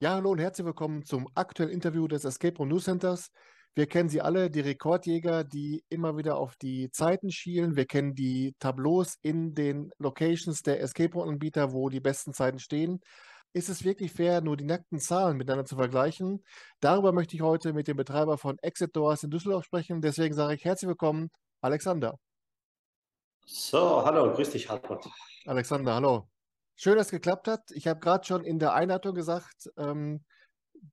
Ja, hallo und herzlich willkommen zum aktuellen Interview des Escape Room News Centers. Wir kennen sie alle, die Rekordjäger, die immer wieder auf die Zeiten schielen. Wir kennen die Tableaus in den Locations der Escape Room Anbieter, wo die besten Zeiten stehen. Ist es wirklich fair, nur die nackten Zahlen miteinander zu vergleichen? Darüber möchte ich heute mit dem Betreiber von Exit Doors in Düsseldorf sprechen. Deswegen sage ich herzlich willkommen, Alexander. So, hallo, grüß dich, Hartmut. Alexander, hallo. Schön, dass es geklappt hat. Ich habe gerade schon in der Einleitung gesagt, ähm,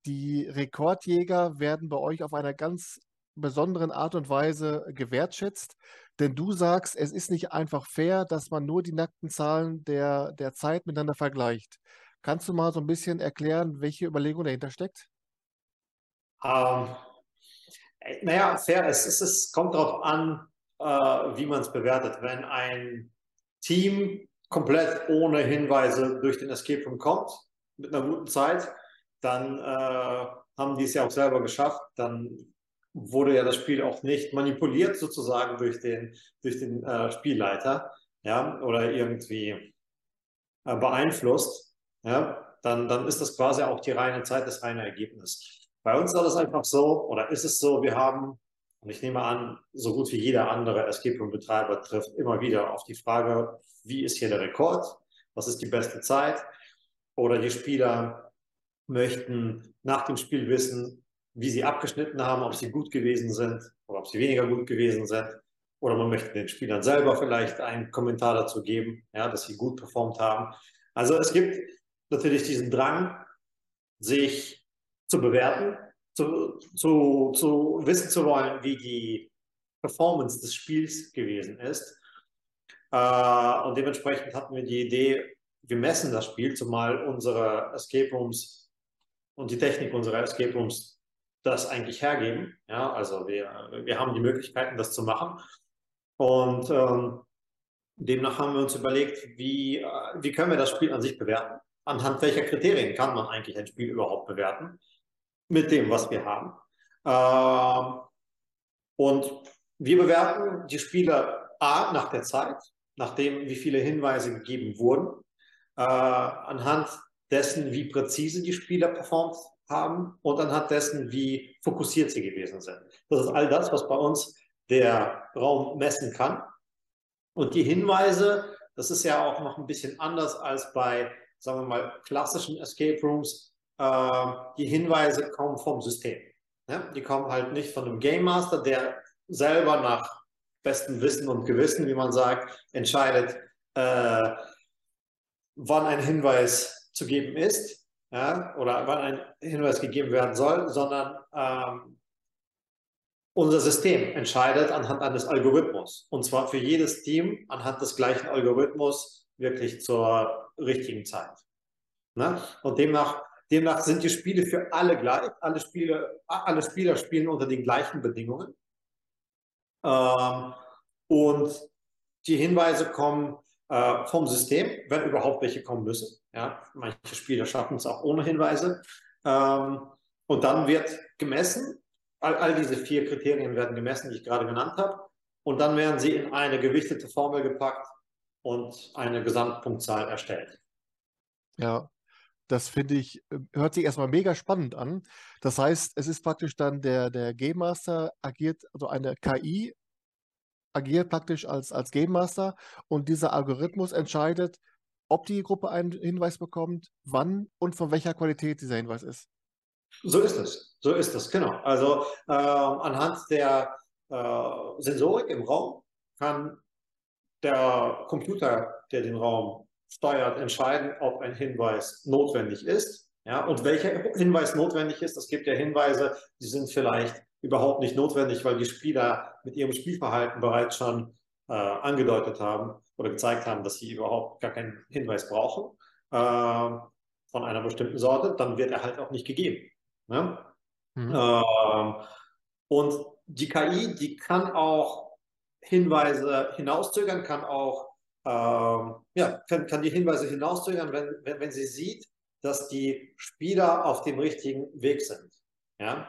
die Rekordjäger werden bei euch auf einer ganz besonderen Art und Weise gewertschätzt. Denn du sagst, es ist nicht einfach fair, dass man nur die nackten Zahlen der, der Zeit miteinander vergleicht. Kannst du mal so ein bisschen erklären, welche Überlegung dahinter steckt? Ähm, äh, naja, fair, es, ist, es kommt darauf an, äh, wie man es bewertet. Wenn ein Team komplett ohne Hinweise durch den Escape Room kommt, mit einer guten Zeit, dann äh, haben die es ja auch selber geschafft. Dann wurde ja das Spiel auch nicht manipuliert sozusagen durch den, durch den äh, Spielleiter ja, oder irgendwie äh, beeinflusst. Ja, dann, dann ist das quasi auch die reine Zeit, das reine Ergebnis. Bei uns war das einfach so, oder ist es so, wir haben, und ich nehme an, so gut wie jeder andere Escape Room-Betreiber trifft immer wieder auf die Frage, wie ist hier der Rekord, was ist die beste Zeit. Oder die Spieler möchten nach dem Spiel wissen, wie sie abgeschnitten haben, ob sie gut gewesen sind oder ob sie weniger gut gewesen sind. Oder man möchte den Spielern selber vielleicht einen Kommentar dazu geben, ja, dass sie gut performt haben. Also es gibt natürlich diesen Drang, sich zu bewerten, zu, zu, zu wissen zu wollen, wie die Performance des Spiels gewesen ist. Äh, und dementsprechend hatten wir die Idee, wir messen das Spiel, zumal unsere Escape Rooms und die Technik unserer Escape Rooms das eigentlich hergeben. Ja, also wir, wir haben die Möglichkeiten, das zu machen. Und ähm, demnach haben wir uns überlegt, wie, äh, wie können wir das Spiel an sich bewerten? Anhand welcher Kriterien kann man eigentlich ein Spiel überhaupt bewerten? Mit dem, was wir haben. Ähm, und wir bewerten die Spiele A nach der Zeit, nachdem wie viele Hinweise gegeben wurden, äh, anhand dessen, wie präzise die Spieler performt haben und anhand dessen, wie fokussiert sie gewesen sind. Das ist all das, was bei uns der Raum messen kann. Und die Hinweise, das ist ja auch noch ein bisschen anders als bei, sagen wir mal, klassischen Escape Rooms. Äh, die Hinweise kommen vom System. Ja? Die kommen halt nicht von einem Game Master, der selber nach bestem Wissen und Gewissen, wie man sagt, entscheidet, äh, wann ein Hinweis zu geben ist ja, oder wann ein Hinweis gegeben werden soll, sondern ähm, unser System entscheidet anhand eines Algorithmus. Und zwar für jedes Team anhand des gleichen Algorithmus wirklich zur richtigen Zeit. Ne? Und demnach, demnach sind die Spiele für alle gleich. Alle, Spiele, alle Spieler spielen unter den gleichen Bedingungen. Ähm, und die Hinweise kommen äh, vom System, wenn überhaupt welche kommen müssen. Ja, manche Spieler schaffen es auch ohne Hinweise. Ähm, und dann wird gemessen, all, all diese vier Kriterien werden gemessen, die ich gerade genannt habe. Und dann werden sie in eine gewichtete Formel gepackt und eine Gesamtpunktzahl erstellt. Ja, das finde ich, äh, hört sich erstmal mega spannend an. Das heißt, es ist praktisch dann der, der Game Master agiert, also eine KI agiert praktisch als, als Game Master und dieser Algorithmus entscheidet, ob die Gruppe einen Hinweis bekommt, wann und von welcher Qualität dieser Hinweis ist. So ist es, so ist es, genau. Also äh, anhand der äh, Sensorik im Raum kann der Computer, der den Raum steuert, entscheiden, ob ein Hinweis notwendig ist. Ja, und welcher Hinweis notwendig ist, es gibt ja Hinweise, die sind vielleicht überhaupt nicht notwendig, weil die Spieler mit ihrem Spielverhalten bereits schon äh, angedeutet haben oder gezeigt haben, dass sie überhaupt gar keinen Hinweis brauchen äh, von einer bestimmten Sorte, dann wird er halt auch nicht gegeben. Ne? Mhm. Ähm, und die KI, die kann auch Hinweise hinauszögern, kann auch ähm, ja, kann, kann die Hinweise hinauszögern, wenn, wenn, wenn sie sieht, dass die Spieler auf dem richtigen Weg sind. Ja?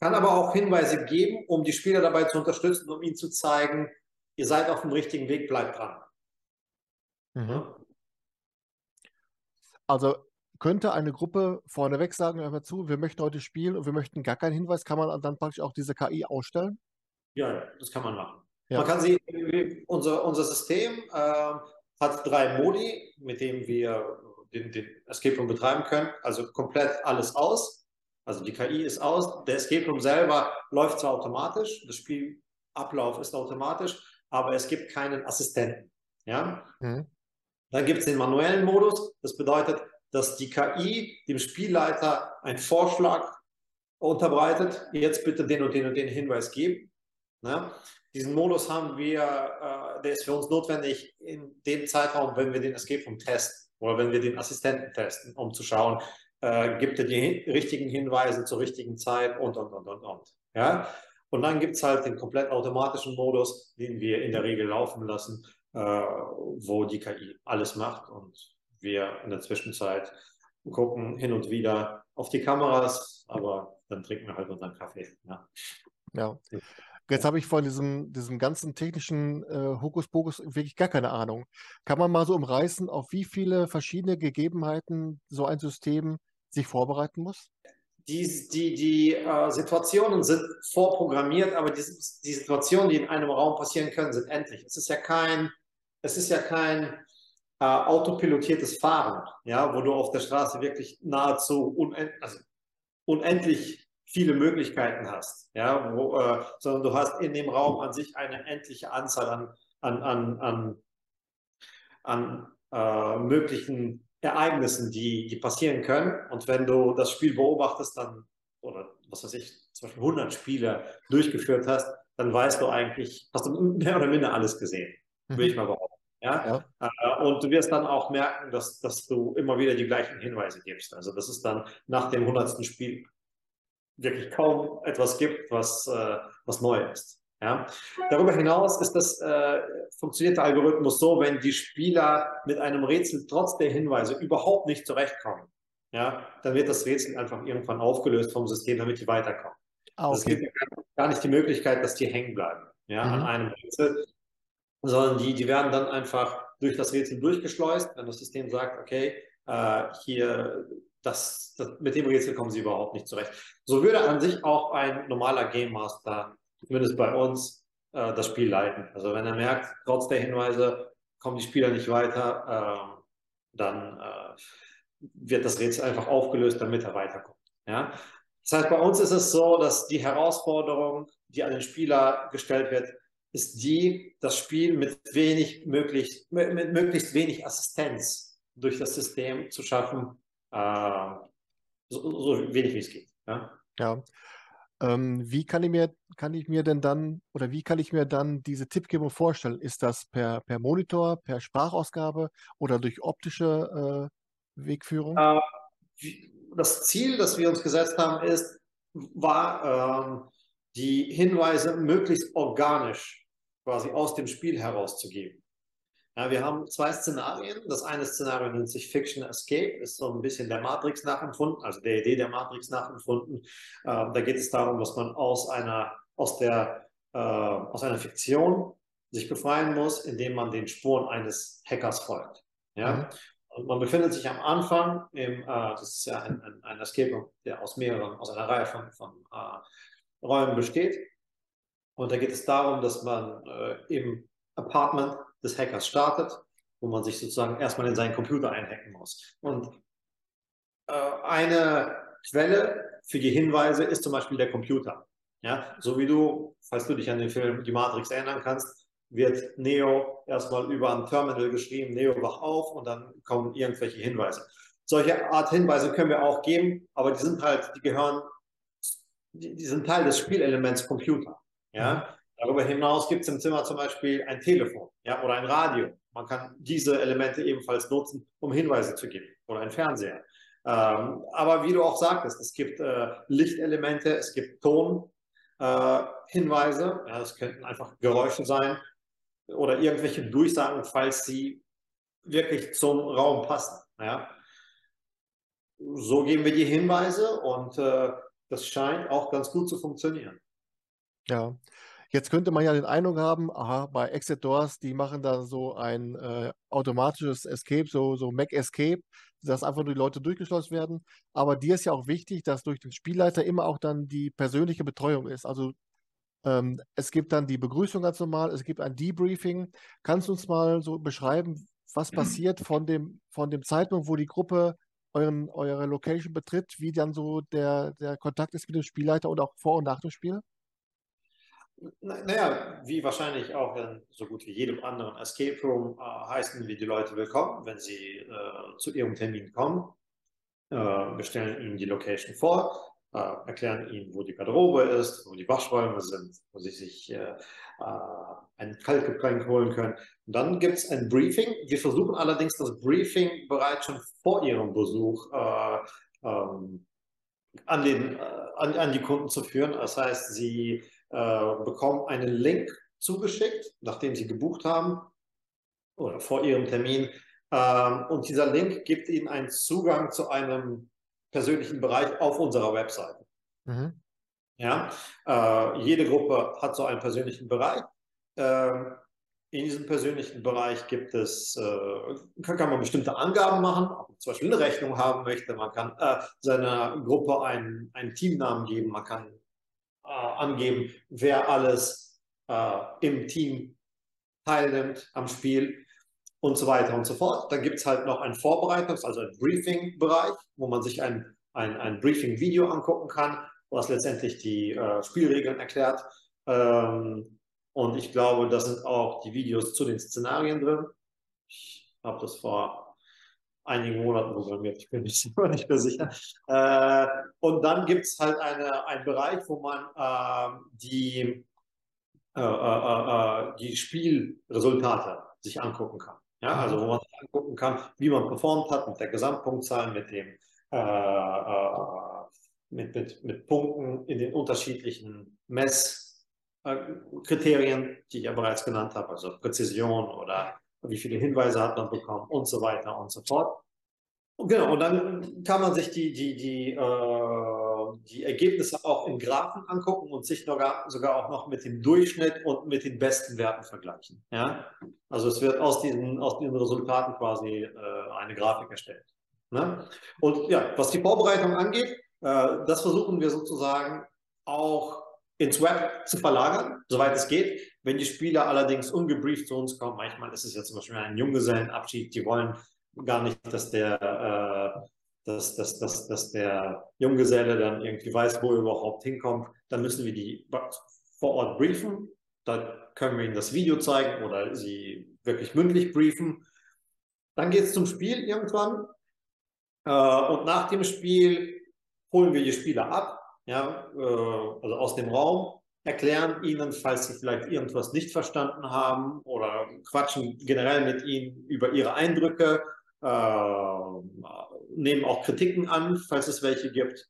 kann aber auch Hinweise geben, um die Spieler dabei zu unterstützen, um ihnen zu zeigen, ihr seid auf dem richtigen Weg, bleibt dran. Mhm. Also könnte eine Gruppe vorneweg sagen, hör mal zu, wir möchten heute spielen und wir möchten gar keinen Hinweis, kann man dann praktisch auch diese KI ausstellen? Ja, das kann man machen. Ja. Man kann sie, unser, unser System äh, hat drei Modi, mit denen wir den, den Escape Room betreiben können. Also komplett alles aus. Also die KI ist aus. Der Escape Room selber läuft zwar automatisch, das Spielablauf ist automatisch, aber es gibt keinen Assistenten. Ja? Mhm. Dann gibt es den manuellen Modus. Das bedeutet, dass die KI dem Spielleiter einen Vorschlag unterbreitet. Jetzt bitte den und den und den Hinweis geben. Ne? Diesen Modus haben wir, äh, der ist für uns notwendig in dem Zeitraum, wenn wir den Escape Room testen oder wenn wir den Assistenten testen, um zu schauen, äh, gibt er die richtigen Hinweise zur richtigen Zeit und, und, und, und, und. Ja? Und dann gibt es halt den komplett automatischen Modus, den wir in der Regel laufen lassen, äh, wo die KI alles macht und wir in der Zwischenzeit gucken hin und wieder auf die Kameras, aber dann trinken wir halt unseren Kaffee. Ja. ja. Jetzt habe ich von diesem, diesem ganzen technischen äh, Hokuspokus wirklich gar keine Ahnung. Kann man mal so umreißen, auf wie viele verschiedene Gegebenheiten so ein System sich vorbereiten muss? Die, die, die äh, Situationen sind vorprogrammiert, aber die, die Situationen, die in einem Raum passieren können, sind endlich. Es ist ja kein, es ist ja kein äh, autopilotiertes Fahren, ja, wo du auf der Straße wirklich nahezu unend, also unendlich viele Möglichkeiten hast, ja, wo, äh, sondern du hast in dem Raum an sich eine endliche Anzahl an, an, an, an, an äh, möglichen Ereignissen, die, die passieren können. Und wenn du das Spiel beobachtest, dann, oder was weiß ich, zum Beispiel 100 Spiele durchgeführt hast, dann weißt du eigentlich, hast du mehr oder minder alles gesehen, mhm. würde ich mal behaupten. Ja? ja? Äh, und du wirst dann auch merken, dass, dass du immer wieder die gleichen Hinweise gibst. Also das ist dann nach dem 100. Spiel wirklich kaum etwas gibt, was, äh, was neu ist. Ja? Darüber hinaus ist das, äh, funktioniert der Algorithmus so, wenn die Spieler mit einem Rätsel trotz der Hinweise überhaupt nicht zurechtkommen, ja, dann wird das Rätsel einfach irgendwann aufgelöst vom System, damit die weiterkommen. Ah, okay. Es gibt gar nicht die Möglichkeit, dass die hängen bleiben ja, mhm. an einem Rätsel, sondern die, die werden dann einfach durch das Rätsel durchgeschleust, wenn das System sagt, okay, äh, hier das, das, mit dem Rätsel kommen sie überhaupt nicht zurecht. So würde an sich auch ein normaler Game Master, zumindest bei uns, äh, das Spiel leiten. Also wenn er merkt, trotz der Hinweise kommen die Spieler nicht weiter, äh, dann äh, wird das Rätsel einfach aufgelöst, damit er weiterkommt. Ja? Das heißt, bei uns ist es so, dass die Herausforderung, die an den Spieler gestellt wird, ist die, das Spiel mit wenig möglich, mit möglichst wenig Assistenz durch das System zu schaffen, äh, so, so, wenig wie es geht. Ja. ja. Ähm, wie kann ich mir, kann ich mir denn dann oder wie kann ich mir dann diese Tippgebung vorstellen? Ist das per, per Monitor, per Sprachausgabe oder durch optische äh, Wegführung? Äh, das Ziel, das wir uns gesetzt haben, ist, war, ähm, die Hinweise möglichst organisch quasi aus dem Spiel herauszugeben. Ja, wir haben zwei Szenarien. Das eine Szenario nennt sich Fiction Escape, ist so ein bisschen der Matrix nachempfunden, also der Idee der Matrix nachempfunden. Ähm, da geht es darum, dass man aus einer, aus der, äh, aus einer Fiktion sich befreien muss, indem man den Spuren eines Hackers folgt. Ja? Mhm. Und man befindet sich am Anfang im, äh, das ist ja ein, ein, ein Escape, der aus mehreren, aus einer Reihe von, von äh, Räumen besteht. Und da geht es darum, dass man äh, im Apartment des Hackers startet, wo man sich sozusagen erstmal in seinen Computer einhacken muss. Und äh, eine Quelle für die Hinweise ist zum Beispiel der Computer. Ja, so wie du, falls du dich an den Film Die Matrix erinnern kannst, wird Neo erstmal über ein Terminal geschrieben, Neo wach auf und dann kommen irgendwelche Hinweise. Solche Art Hinweise können wir auch geben, aber die sind halt, die gehören, die, die sind Teil des Spielelements Computer. Ja, Darüber hinaus gibt es im Zimmer zum Beispiel ein Telefon ja, oder ein Radio. Man kann diese Elemente ebenfalls nutzen, um Hinweise zu geben oder ein Fernseher. Ähm, aber wie du auch sagtest, es gibt äh, Lichtelemente, es gibt Tonhinweise. Äh, ja, das könnten einfach Geräusche sein oder irgendwelche Durchsagen, falls sie wirklich zum Raum passen. Ja. So geben wir die Hinweise und äh, das scheint auch ganz gut zu funktionieren. Ja, Jetzt könnte man ja den Eindruck haben, aha, bei Exit Doors, die machen da so ein äh, automatisches Escape, so, so Mac Escape, dass einfach nur die Leute durchgeschlossen werden. Aber dir ist ja auch wichtig, dass durch den Spielleiter immer auch dann die persönliche Betreuung ist. Also ähm, es gibt dann die Begrüßung ganz normal, es gibt ein Debriefing. Kannst du uns mal so beschreiben, was passiert von dem, von dem Zeitpunkt, wo die Gruppe euren, eure Location betritt, wie dann so der, der Kontakt ist mit dem Spielleiter und auch vor und nach dem Spiel? Naja, wie wahrscheinlich auch in so gut wie jedem anderen Escape Room äh, heißen wir die Leute willkommen, wenn sie äh, zu ihrem Termin kommen. Äh, wir stellen ihnen die Location vor, äh, erklären ihnen, wo die Garderobe ist, wo die Waschräume sind, wo sie sich äh, äh, ein Kaltgetränk holen können. Und dann gibt es ein Briefing. Wir versuchen allerdings das Briefing bereits schon vor ihrem Besuch ähm, an, den, an, an die Kunden zu führen. Das heißt, sie äh, bekommen einen Link zugeschickt, nachdem sie gebucht haben oder vor ihrem Termin. Ähm, und dieser Link gibt ihnen einen Zugang zu einem persönlichen Bereich auf unserer Webseite. Mhm. Ja, äh, jede Gruppe hat so einen persönlichen Bereich. Äh, in diesem persönlichen Bereich gibt es, äh, kann, kann, man bestimmte Angaben machen, ob man zum Beispiel eine Rechnung haben möchte. Man kann äh, seiner Gruppe einen, einen Teamnamen geben. Man kann äh, angeben, wer alles äh, im Team teilnimmt am Spiel und so weiter und so fort. Dann gibt es halt noch ein Vorbereitungs-, also ein Briefing-Bereich, wo man sich ein, ein, ein Briefing-Video angucken kann, was letztendlich die äh, Spielregeln erklärt. Ähm, und ich glaube, da sind auch die Videos zu den Szenarien drin. Ich habe das vor einigen Monaten programmiert. Ich bin nicht, nicht mehr sicher. Äh, und dann gibt es halt eine, einen Bereich, wo man äh, die, äh, äh, äh, äh, die Spielresultate sich angucken kann. Ja, mhm. also wo man sich angucken kann, wie man performt hat mit der Gesamtpunktzahl, mit dem mit, mit, mit Punkten in den unterschiedlichen Messkriterien, die ich ja bereits genannt habe, also Präzision oder wie viele Hinweise hat man bekommen und so weiter und so fort. Und genau, und dann kann man sich die, die, die, äh, die Ergebnisse auch in Graphen angucken und sich sogar, sogar auch noch mit dem Durchschnitt und mit den besten Werten vergleichen. Ja? Also es wird aus diesen, aus diesen Resultaten quasi äh, eine Grafik erstellt. Ne? Und ja, was die Vorbereitung angeht, äh, das versuchen wir sozusagen auch ins Web zu verlagern, soweit es geht. Wenn die Spieler allerdings ungebrieft zu uns kommen, manchmal ist es ja zum Beispiel ein Junggesellenabschied, die wollen gar nicht, dass der, äh, dass, dass, dass, dass der Junggeselle dann irgendwie weiß, wo er überhaupt hinkommt, dann müssen wir die vor Ort briefen. Da können wir ihnen das Video zeigen oder sie wirklich mündlich briefen. Dann geht es zum Spiel irgendwann. Äh, und nach dem Spiel holen wir die Spieler ab ja, äh, also aus dem Raum, erklären ihnen, falls sie vielleicht irgendwas nicht verstanden haben oder quatschen generell mit ihnen über ihre Eindrücke, äh, nehmen auch Kritiken an, falls es welche gibt.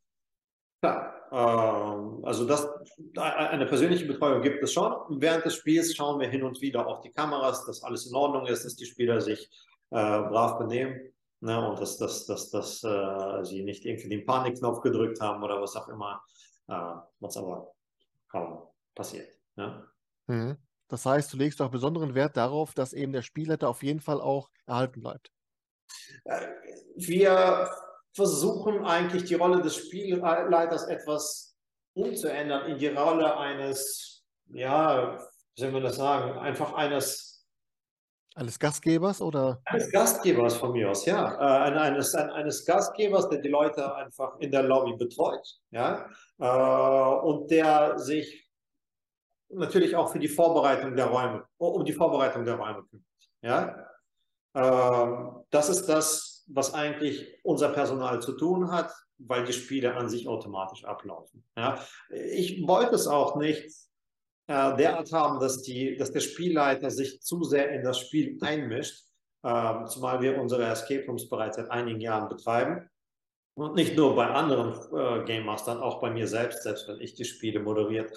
Klar, äh, also das, eine persönliche Betreuung gibt es schon. Während des Spiels schauen wir hin und wieder auf die Kameras, dass alles in Ordnung ist, dass die Spieler sich äh, brav benehmen. Ne, und dass, dass, dass, dass äh, sie nicht irgendwie den Panikknopf gedrückt haben oder was auch immer, äh, was aber kaum passiert. Ne? Mhm. Das heißt, du legst auch besonderen Wert darauf, dass eben der Spielleiter auf jeden Fall auch erhalten bleibt. Äh, wir versuchen eigentlich die Rolle des Spielleiters etwas umzuändern in die Rolle eines, ja, wie soll man das sagen, einfach eines eines Gastgebers oder? Eines Gastgebers von mir aus, ja. Äh, eines, eines Gastgebers, der die Leute einfach in der Lobby betreut, ja. Äh, und der sich natürlich auch für die Vorbereitung der Räume, um die Vorbereitung der Räume kümmert, ja. Äh, das ist das, was eigentlich unser Personal zu tun hat, weil die Spiele an sich automatisch ablaufen. Ja. Ich wollte es auch nicht äh, derart haben, dass, die, dass der Spielleiter sich zu sehr in das Spiel einmischt, äh, zumal wir unsere Escape Rooms bereits seit einigen Jahren betreiben. Und nicht nur bei anderen äh, Game Mastern, auch bei mir selbst, selbst wenn ich die Spiele moderiert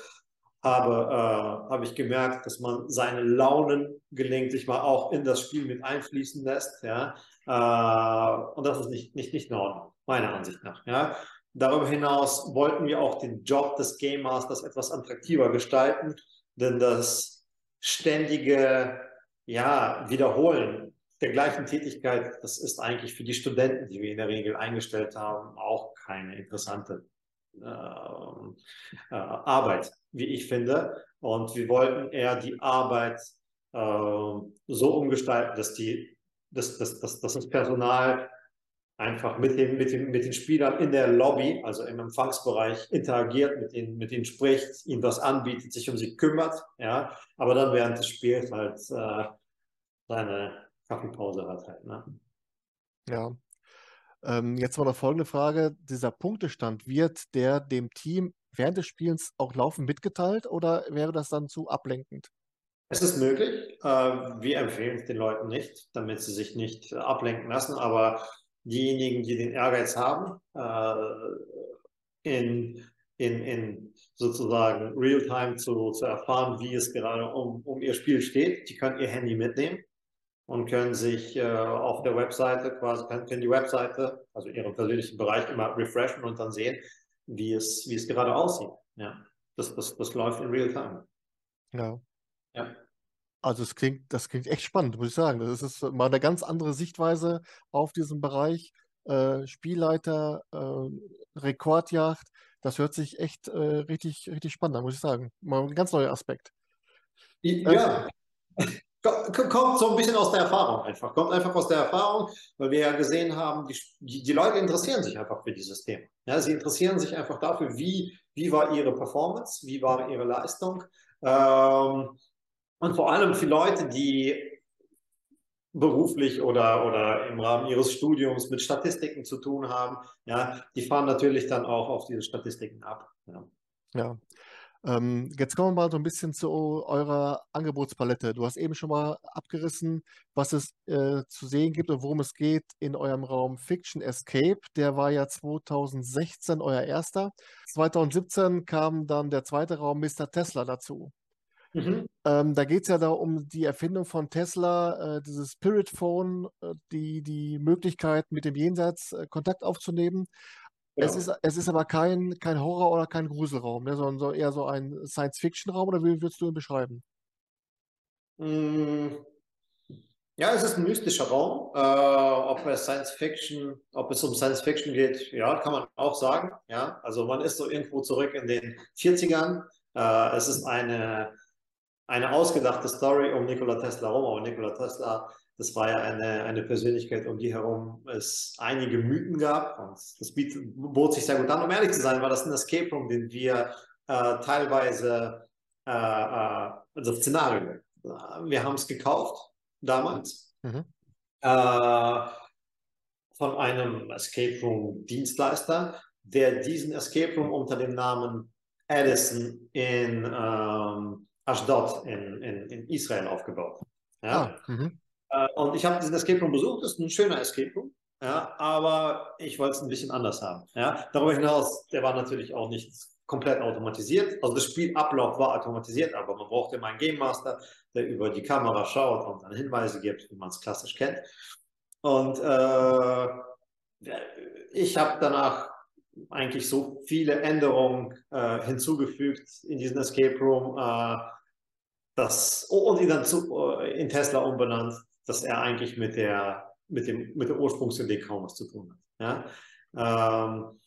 habe, äh, habe ich gemerkt, dass man seine Launen gelegentlich mal auch in das Spiel mit einfließen lässt. Ja? Äh, und das ist nicht, nicht, nicht in Ordnung, meiner Ansicht nach. Ja? Darüber hinaus wollten wir auch den Job des Game Masters etwas attraktiver gestalten, denn das ständige ja, Wiederholen der gleichen Tätigkeit, das ist eigentlich für die Studenten, die wir in der Regel eingestellt haben, auch keine interessante äh, äh, Arbeit, wie ich finde. Und wir wollten eher die Arbeit äh, so umgestalten, dass, die, dass, dass, dass, dass das Personal einfach mit den, mit, den, mit den Spielern in der Lobby, also im Empfangsbereich, interagiert, mit ihnen, mit ihnen spricht, ihnen was anbietet, sich um sie kümmert, ja, aber dann während des Spiels halt äh, seine Kaffeepause hat halt. Ne? Ja. Ähm, jetzt mal noch folgende Frage. Dieser Punktestand, wird der dem Team während des Spiels auch laufend mitgeteilt oder wäre das dann zu ablenkend? Es ist möglich. Äh, wir empfehlen es den Leuten nicht, damit sie sich nicht ablenken lassen, aber diejenigen, die den Ehrgeiz haben, äh, in, in, in sozusagen Realtime zu, zu erfahren, wie es gerade um, um ihr Spiel steht, die können ihr Handy mitnehmen und können sich äh, auf der Webseite quasi, können, können die Webseite, also ihren persönlichen Bereich immer refreshen und dann sehen, wie es, wie es gerade aussieht. Ja, das, das, das läuft in Realtime. Ja. Ja. Also es klingt, das klingt echt spannend, muss ich sagen. Das ist mal eine ganz andere Sichtweise auf diesen Bereich. Äh, Spielleiter, äh, Rekordjagd, das hört sich echt äh, richtig, richtig spannend an, muss ich sagen. Mal ein ganz neuer Aspekt. Ja, kommt so ein bisschen aus der Erfahrung einfach. Kommt einfach aus der Erfahrung, weil wir ja gesehen haben, die, die, die Leute interessieren sich einfach für dieses Thema. Ja, sie interessieren sich einfach dafür, wie, wie war ihre Performance, wie war ihre Leistung. Ähm, und vor allem für Leute, die beruflich oder, oder im Rahmen ihres Studiums mit Statistiken zu tun haben, ja, die fahren natürlich dann auch auf diese Statistiken ab. Ja. ja. Ähm, jetzt kommen wir mal so ein bisschen zu eurer Angebotspalette. Du hast eben schon mal abgerissen, was es äh, zu sehen gibt und worum es geht in eurem Raum Fiction Escape. Der war ja 2016 euer erster. 2017 kam dann der zweite Raum Mr. Tesla dazu. Mhm. Ähm, da geht es ja da um die Erfindung von Tesla, äh, dieses Spirit Phone, äh, die, die Möglichkeit, mit dem Jenseits äh, Kontakt aufzunehmen. Ja. Es, ist, es ist aber kein, kein Horror- oder kein Gruselraum, ne, sondern so eher so ein Science-Fiction-Raum, oder wie würdest du ihn beschreiben? Mm. Ja, es ist ein mystischer Raum. Äh, ob es Science Fiction, ob es um Science Fiction geht, ja, kann man auch sagen. Ja, also man ist so irgendwo zurück in den 40ern. Äh, es ist eine eine ausgedachte Story um Nikola Tesla herum, aber Nikola Tesla, das war ja eine, eine Persönlichkeit, um die herum es einige Mythen gab und das bot sich sehr gut an. Um ehrlich zu sein, war das ein Escape Room, den wir äh, teilweise, äh, äh, also Szenario, wir haben es gekauft damals. Mhm. Äh, von einem Escape Room Dienstleister, der diesen Escape Room unter dem Namen Edison in ähm, Ashdod in, in, in Israel aufgebaut. Ja? Ah, mhm. Äh, und ich habe diesen Escape Room besucht, das ist ein schöner Escape Room, ja, aber ich wollte es ein bisschen anders haben. Ja? Darüber hinaus, der war natürlich auch nicht komplett automatisiert. Also das Spielablauf war automatisiert, aber man brauchte immer einen Game Master, der über die Kamera schaut und dann Hinweise gibt, wie man es klassisch kennt. Und äh, ich habe danach eigentlich so viele Änderungen äh, hinzugefügt in diesen Escape Room. Äh, das, und ihn dann zu, äh, in Tesla umbenannt, dass er eigentlich mit der, mit dem, mit der Ursprungsidee kaum was zu tun hat. Ja? Ähm,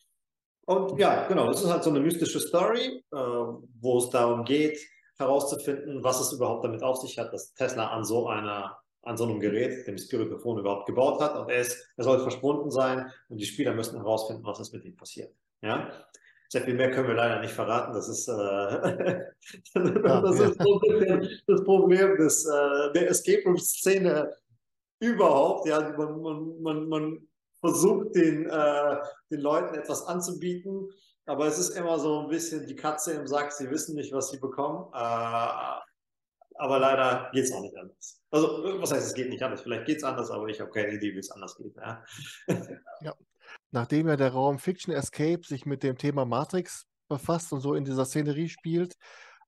und ja, genau, das ist halt so eine mystische Story, äh, wo es darum geht, herauszufinden, was es überhaupt damit auf sich hat, dass Tesla an so einer an so einem Gerät, dem Spiritofon überhaupt gebaut hat und er, ist, er soll verschwunden sein und die Spieler müssen herausfinden, was ist mit ihm passiert. Ja? Sehr viel mehr können wir leider nicht verraten. Das ist, äh, das, ist so das Problem des, äh, der Escape Room-Szene überhaupt. Ja, man, man, man, man versucht den, äh, den Leuten etwas anzubieten, aber es ist immer so ein bisschen die Katze im Sack. Sie wissen nicht, was sie bekommen. Äh, aber leider geht es auch nicht anders. Also, was heißt, es geht nicht anders? Vielleicht geht es anders, aber ich habe keine Idee, wie es anders geht. Ja. ja nachdem ja der Raum Fiction Escape sich mit dem Thema Matrix befasst und so in dieser Szenerie spielt,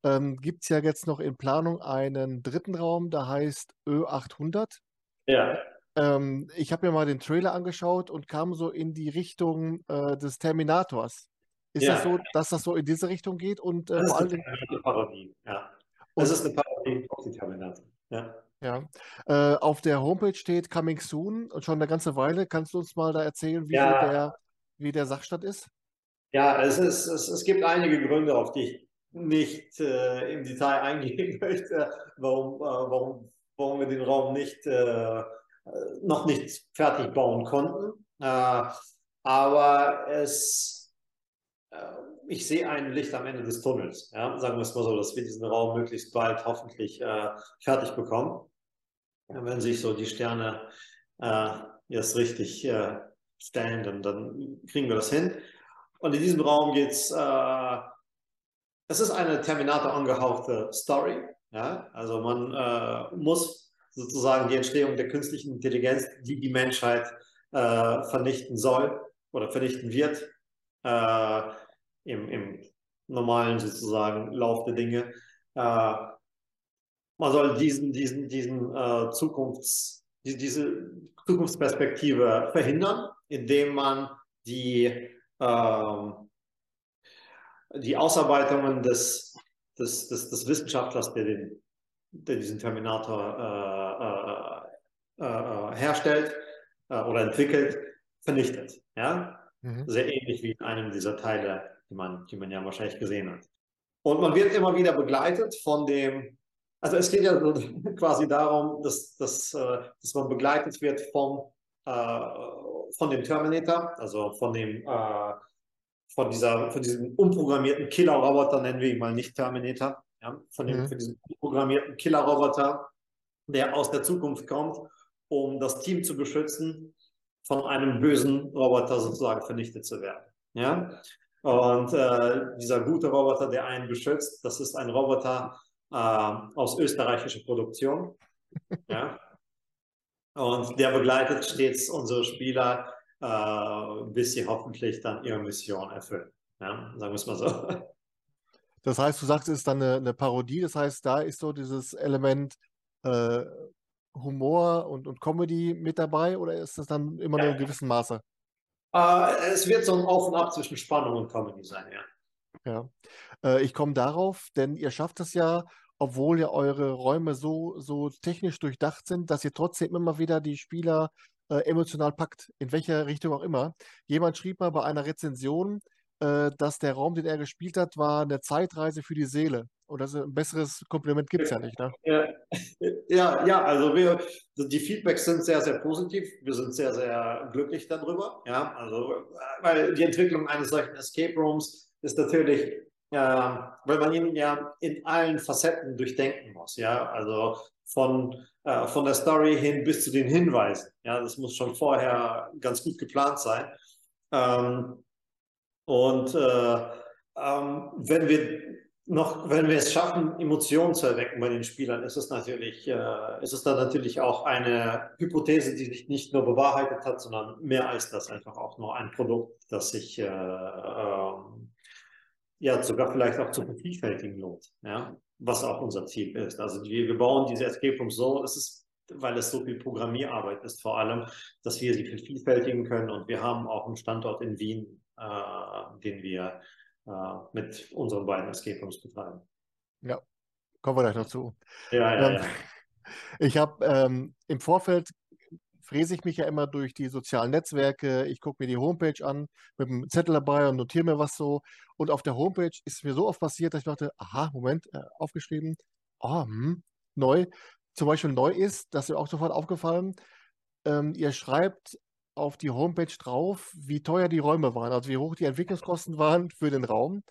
ähm, gibt es ja jetzt noch in Planung einen dritten Raum, der heißt Ö800. Ja. Ähm, ich habe mir mal den Trailer angeschaut und kam so in die Richtung äh, des Terminators. Ist ja. das so, dass das so in diese Richtung geht? Und äh, vor allem. Ja. es ist eine Parodie auf die Terminator. Ja. Ja. Äh, auf der Homepage steht Coming Soon und schon eine ganze Weile. Kannst du uns mal da erzählen, wie, Ja. der, wie der Sachstand ist? Ja, es, ist, es, es gibt einige Gründe, auf die ich nicht äh, im Detail eingehen möchte, warum, äh, warum, warum wir den Raum nicht, äh, äh, noch nicht fertig bauen konnten. Äh, aber es, ich sehe ein Licht am Ende des Tunnels. Ja? Sagen wir es mal so, dass wir diesen Raum möglichst bald hoffentlich äh, fertig bekommen. Wenn sich so die Sterne äh, jetzt richtig äh, stellen, dann, dann kriegen wir das hin. Und in diesem Raum geht es, äh, es ist eine Terminator angehauchte Story. Ja? Also man äh, muss sozusagen die Entstehung der künstlichen Intelligenz, die die Menschheit äh, vernichten soll oder vernichten wird, äh, im, im normalen sozusagen Lauf der Dinge. Äh, man soll diesen, diesen, diesen äh, Zukunfts, die, diese Zukunftsperspektive verhindern, indem man die ähm, die Ausarbeitungen des, des, des, des Wissenschaftlers, der, den, der diesen Terminator äh, äh, äh, herstellt äh, oder entwickelt, vernichtet. Ja? Mhm. Sehr ähnlich wie in einem dieser Teile, die man, die man ja wahrscheinlich gesehen hat. Und man wird immer wieder begleitet von dem, also es geht ja quasi darum, dass, dass, äh, dass man begleitet wird vom, äh, von dem Terminator, also von dem äh, von, dieser, von diesem umprogrammierten Killer-Roboter, nennen wir ihn mal nicht Terminator, ja, von, dem, Mhm. von diesem umprogrammierten Killer-Roboter, der aus der Zukunft kommt, um das Team zu beschützen, von einem bösen Roboter sozusagen vernichtet zu werden. Ja? Und äh, dieser gute Roboter, der einen beschützt, das ist ein Roboter äh, aus österreichischer Produktion. ja? Und der begleitet stets unsere Spieler äh, bis sie hoffentlich dann ihre Mission erfüllen. Ja, sagen wir es mal so. Das heißt, du sagst, es ist dann eine, eine Parodie. Das heißt, da ist so dieses Element äh, Humor und, und Comedy mit dabei oder ist das dann immer nur Ja. in gewissem Maße? Äh, es wird so ein Auf und Ab zwischen Spannung und Comedy sein, ja. Ja. Äh, ich komme darauf, denn ihr schafft es ja, obwohl ja eure Räume so, so technisch durchdacht sind, dass ihr trotzdem immer wieder die Spieler äh, emotional packt, in welcher Richtung auch immer. Jemand schrieb mal bei einer Rezension, äh, dass der Raum, den er gespielt hat, war eine Zeitreise für die Seele. Und das ein besseres Kompliment gibt es ja nicht, ne? Ja, ja, ja, also wir, die Feedbacks sind sehr, sehr positiv. Wir sind sehr, sehr glücklich darüber. Ja, also, äh, weil die Entwicklung eines solchen Escape Rooms ist natürlich, äh, weil man ihn ja in allen Facetten durchdenken muss. Ja, also von, äh, von der Story hin bis zu den Hinweisen. Ja, das muss schon vorher ganz gut geplant sein. Ähm, und äh, ähm, wenn wir noch, wenn wir es schaffen, Emotionen zu erwecken bei den Spielern, ist es natürlich, äh, ist es dann natürlich auch eine Hypothese, die sich nicht nur bewahrheitet hat, sondern mehr als das einfach auch nur ein Produkt, das sich äh, ähm, ja sogar vielleicht auch zu vervielfältigen lohnt, ja, was auch unser Ziel ist. Also wir, wir bauen diese Escape Rooms so, es ist, weil es so viel Programmierarbeit ist vor allem, dass wir sie vervielfältigen können und wir haben auch einen Standort in Wien, äh, den wir äh, mit unseren beiden Escape Rooms betreiben. Kommen wir gleich noch zu. Ja, ja, Ähm, ja. Ich habe ähm, im Vorfeld fräse ich mich ja immer durch die sozialen Netzwerke. Ich gucke mir die Homepage an mit einem Zettel dabei und notiere mir was so. Und auf der Homepage ist mir so oft passiert, dass ich dachte, aha, Moment, äh, aufgeschrieben, oh, hm, neu. Zum Beispiel neu ist, das ist mir auch sofort aufgefallen, ähm, ihr schreibt auf die Homepage drauf, wie teuer die Räume waren, also wie hoch die Entwicklungskosten waren für den Raum.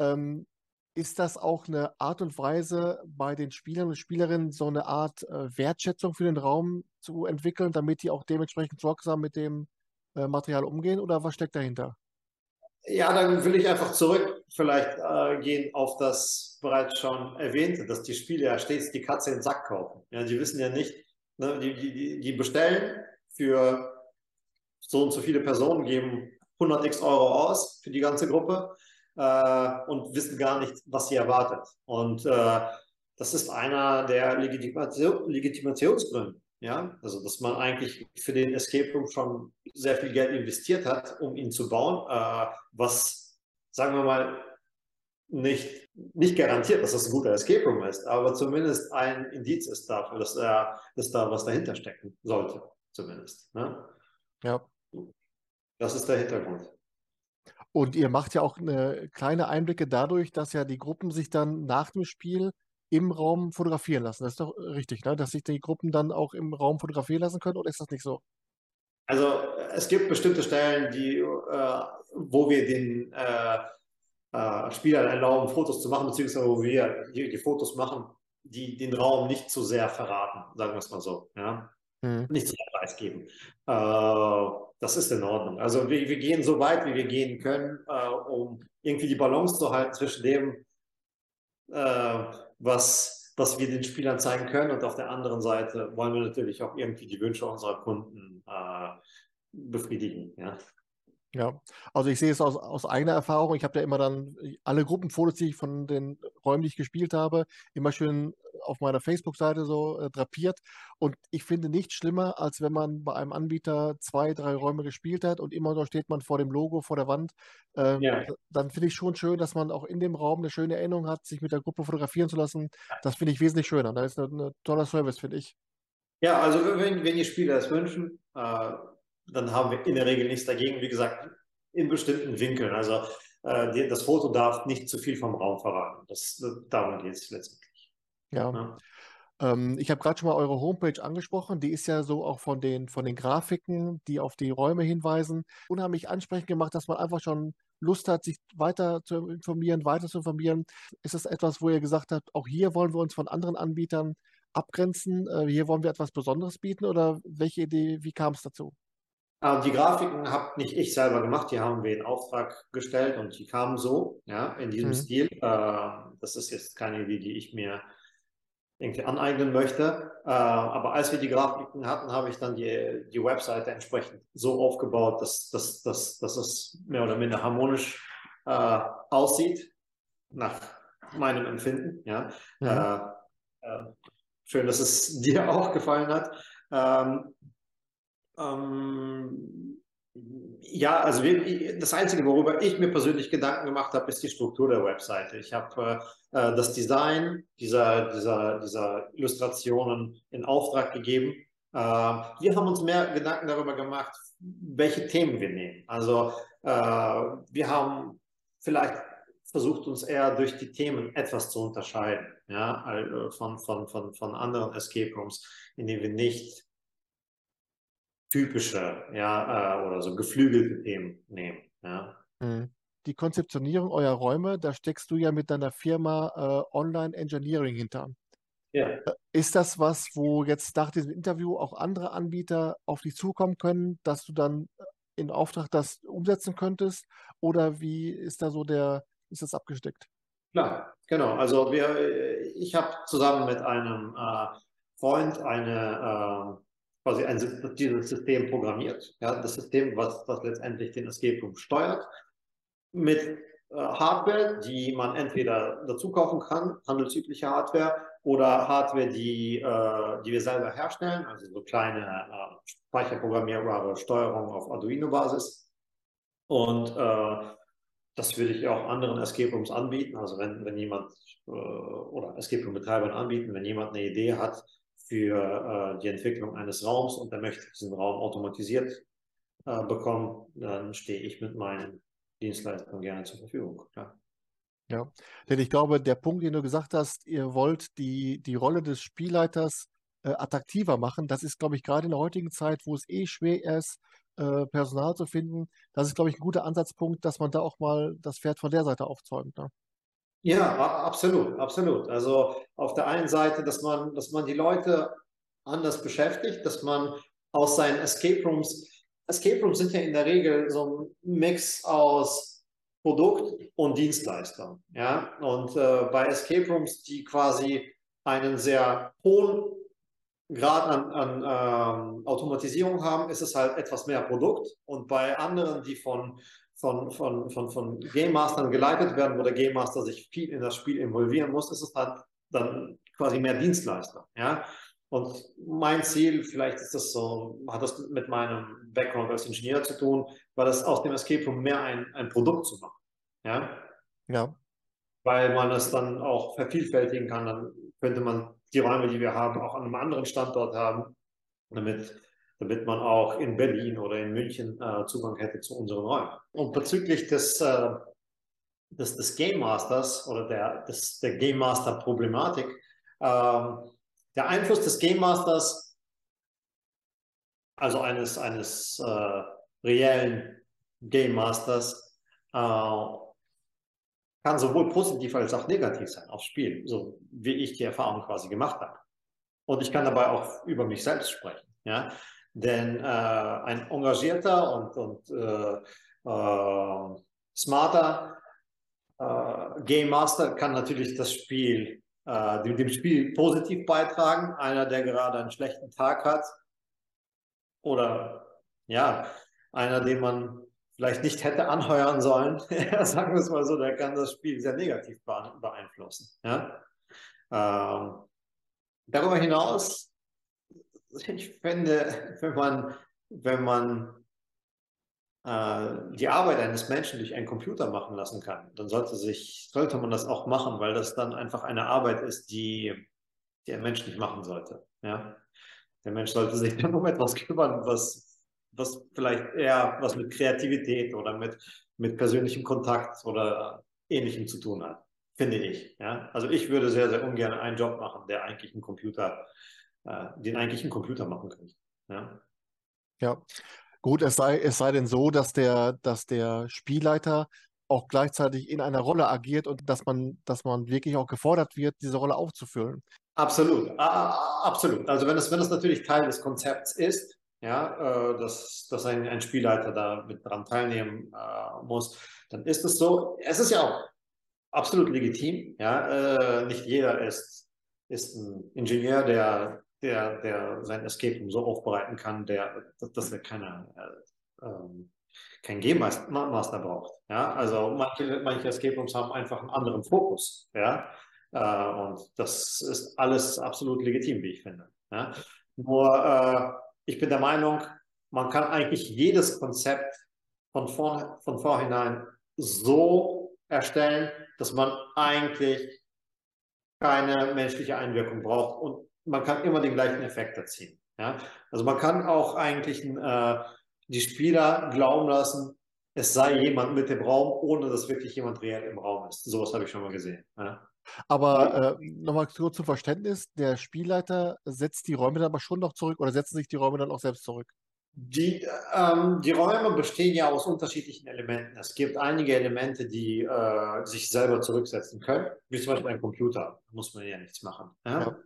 Ähm, ist das auch eine Art und Weise, bei den Spielern und Spielerinnen so eine Art äh, Wertschätzung für den Raum zu entwickeln, damit die auch dementsprechend sorgsam mit dem äh, Material umgehen? Oder was steckt dahinter? Ja, dann will ich einfach zurück vielleicht äh, gehen auf das bereits schon erwähnte, dass die Spieler ja stets die Katze in den Sack kaufen. Ja, die wissen ja nicht, ne, die, die, die bestellen für so und so viele Personen, geben 100 x Euro aus für die ganze Gruppe äh, und wissen gar nicht, was sie erwartet. Und äh, das ist einer der Legitimation, Legitimationsgründe. Ja, also dass man eigentlich für den Escape Room schon sehr viel Geld investiert hat, um ihn zu bauen, äh, was, sagen wir mal, nicht nicht garantiert, dass das ein guter Escape Room ist, aber zumindest ein Indiz ist dafür, dass, er, dass da was dahinter stecken sollte, zumindest. Ne? Ja. Das ist der Hintergrund. Und ihr macht ja auch eine kleine Einblicke dadurch, dass ja die Gruppen sich dann nach dem Spiel im Raum fotografieren lassen. Das ist doch richtig, ne? dass sich die Gruppen dann auch im Raum fotografieren lassen können, oder ist das nicht so? Also es gibt bestimmte Stellen, die, äh, wo wir den äh, äh, Spielern erlauben, Fotos zu machen, beziehungsweise wo wir die, die, Fotos machen, die den Raum nicht zu sehr verraten, sagen wir es mal so. Ja? Mhm. Nicht zu sehr preisgeben. Äh, das ist in Ordnung. Also wir, wir, gehen so weit, wie wir gehen können, äh, um irgendwie die Balance zu halten zwischen dem, äh, was, was wir den Spielern zeigen können und auf der anderen Seite wollen wir natürlich auch irgendwie die Wünsche unserer Kunden äh, befriedigen. Ja. Ja, also ich sehe es aus, aus eigener Erfahrung. Ich habe ja immer dann alle Gruppenfotos, die ich von den Räumen, die ich gespielt habe, immer schön auf meiner Facebook-Seite so äh, drapiert. Und ich finde nichts schlimmer, als wenn man bei einem Anbieter zwei, drei Räume gespielt hat und immer noch steht man vor dem Logo, vor der Wand. Ähm, ja. Dann finde ich schon schön, dass man auch in dem Raum eine schöne Erinnerung hat, sich mit der Gruppe fotografieren zu lassen. Das finde ich wesentlich schöner. Da ist ein eine toller Service, finde ich. Ja, also wenn, wenn die Spieler es wünschen, äh dann haben wir in der Regel nichts dagegen. Wie gesagt, in bestimmten Winkeln. Also äh, das Foto darf nicht zu viel vom Raum verraten. Das, darum geht es letztendlich. Ja. ja. Ähm, ich habe gerade schon mal eure Homepage angesprochen. Die ist ja so auch von den, von den Grafiken, die auf die Räume hinweisen, unheimlich ansprechend gemacht, dass man einfach schon Lust hat, sich weiter zu informieren, weiter zu informieren. Ist das etwas, wo ihr gesagt habt, auch hier wollen wir uns von anderen Anbietern abgrenzen? Äh, hier wollen wir etwas Besonderes bieten oder welche Idee, wie kam es dazu? Aber die Grafiken habe nicht ich selber gemacht, die haben wir in Auftrag gestellt und die kamen so, ja, in diesem mhm. Stil. Äh, das ist jetzt keine Idee, die ich mir irgendwie aneignen möchte. Äh, aber als wir die Grafiken hatten, habe ich dann die, die Webseite entsprechend so aufgebaut, dass, dass, dass, dass es mehr oder minder harmonisch äh, aussieht, nach meinem Empfinden. Ja. Mhm. Schön, dass es dir auch gefallen hat. Ähm, ähm, ja, also das Einzige, worüber ich mir persönlich Gedanken gemacht habe, ist die Struktur der Webseite. Ich habe äh, das Design dieser, dieser, dieser Illustrationen in Auftrag gegeben. Äh, wir haben uns mehr Gedanken darüber gemacht, welche Themen wir nehmen. Also äh, wir haben vielleicht versucht, uns eher durch die Themen etwas zu unterscheiden ja, also von, von, von, von anderen Escape Rooms, indem wir nicht typische ja, äh, oder so geflügelte Themen nehmen. Ja. Mhm. Die Konzeptionierung eurer Räume, da steckst du ja mit deiner Firma äh, Online Engineering hinter. Ja. Äh, ist das was, wo jetzt nach diesem Interview auch andere Anbieter auf dich zukommen können, dass du dann äh, in Auftrag das umsetzen könntest? Oder wie ist da so der, ist das abgesteckt? Klar, genau. Also wir, ich habe zusammen mit einem äh, Freund eine quasi ein, dieses System programmiert. Ja, das System, was, was letztendlich den Escape Room steuert, mit äh, Hardware, die man entweder dazu kaufen kann, handelsübliche Hardware, oder Hardware, die, äh, die wir selber herstellen, also so kleine äh, speicherprogrammierbare Steuerung auf Arduino-Basis. Und äh, das würde ich auch anderen Escape Rooms anbieten. Also wenn, wenn jemand äh, oder Escape Room-Betreibern anbieten, wenn jemand eine Idee hat, für äh, die Entwicklung eines Raums und er möchte diesen Raum automatisiert äh, bekommen, dann stehe ich mit meinen Dienstleistungen gerne zur Verfügung. Klar. Ja, denn ich glaube, der Punkt, den du gesagt hast, ihr wollt die, die Rolle des Spielleiters äh, attraktiver machen, das ist, glaube ich, gerade in der heutigen Zeit, wo es eh schwer ist, äh, Personal zu finden, das ist, glaube ich, ein guter Ansatzpunkt, dass man da auch mal das Pferd von der Seite aufzäumt. Ne? Ja, absolut, absolut. Also auf der einen Seite, dass man, dass man die Leute anders beschäftigt, dass man aus seinen Escape Rooms, Escape Rooms sind ja in der Regel so ein Mix aus Produkt und Dienstleistung. Ja? Und äh, bei Escape Rooms, die quasi einen sehr hohen Grad an, an ähm, Automatisierung haben, ist es halt etwas mehr Produkt. Und bei anderen, die von von, von, von, von Game Mastern geleitet werden, wo der Game Master sich viel in das Spiel involvieren muss, ist es dann, dann quasi mehr Dienstleister. Ja? Und mein Ziel, vielleicht ist das so, hat das mit meinem Background als Ingenieur zu tun, war das aus dem Escape Room mehr ein, ein Produkt zu machen. Ja. Ja. weil man es dann auch vervielfältigen kann. Dann könnte man die Räume, die wir haben, auch an einem anderen Standort haben, damit, damit man auch in Berlin oder in München äh, Zugang hätte zu unseren Räumen. Und bezüglich des, äh, des, des Game Masters oder der, des, der Game Master Problematik, äh, der Einfluss des Game Masters, also eines, eines äh, reellen Game Masters, äh, kann sowohl positiv als auch negativ sein aufs Spiel, so wie ich die Erfahrung quasi gemacht habe. Und ich kann dabei auch über mich selbst sprechen. Ja? Denn äh, ein engagierter und, und äh, äh, smarter Game Master kann natürlich das Spiel, dem, dem Spiel positiv beitragen. Einer, der gerade einen schlechten Tag hat oder ja, einer, den man vielleicht nicht hätte anheuern sollen, sagen wir es mal so, der kann das Spiel sehr negativ beeinflussen. Ja? Ähm, darüber hinaus, ich finde, wenn man, wenn man äh, die Arbeit eines Menschen durch einen Computer machen lassen kann, dann sollte, sich, sollte man das auch machen, weil das dann einfach eine Arbeit ist, die, die ein Mensch nicht machen sollte. Ja? Der Mensch sollte sich dann um etwas kümmern, was was vielleicht eher was mit Kreativität oder mit, mit persönlichem Kontakt oder ähnlichem zu tun hat, finde ich. Ja? Also ich würde sehr, sehr ungern einen Job machen, der eigentlich ein Computer, äh, den eigentlich ein Computer machen könnte. Ja. ja. Gut, es sei, es sei denn so, dass der, dass der Spielleiter auch gleichzeitig in einer Rolle agiert und dass man, dass man wirklich auch gefordert wird, diese Rolle aufzufüllen. Absolut, absolut. Also wenn es, wenn es natürlich Teil des Konzepts ist, ja, äh, dass, dass ein, ein Spielleiter da mit dran teilnehmen äh, muss, dann ist es so. Es ist ja auch absolut legitim. Ja, äh, nicht jeder ist, ist ein Ingenieur, der, der, der sein Escape so aufbereiten kann, der, dass er keine, äh, ähm, kein Game Master braucht. Ja, also manche, manche Escape Rooms haben einfach einen anderen Fokus. Ja, äh, und das ist alles absolut legitim, wie ich finde. Ja, nur äh, ich bin der Meinung, man kann eigentlich jedes Konzept von, vor, von vorhinein so erstellen, dass man eigentlich keine menschliche Einwirkung braucht und man kann immer den gleichen Effekt erzielen. Ja? Also man kann auch eigentlich äh, die Spieler glauben lassen, es sei jemand mit dem Raum, ohne dass wirklich jemand reell im Raum ist. Sowas habe ich schon mal gesehen. Ja? Aber äh, nochmal kurz zum Verständnis, der Spielleiter setzt die Räume dann aber schon noch zurück oder setzen sich die Räume dann auch selbst zurück? Die, ähm, die Räume bestehen ja aus unterschiedlichen Elementen. Es gibt einige Elemente, die äh, sich selber zurücksetzen können, wie zum Beispiel ein Computer. Da muss man ja nichts machen. Ja? Ja.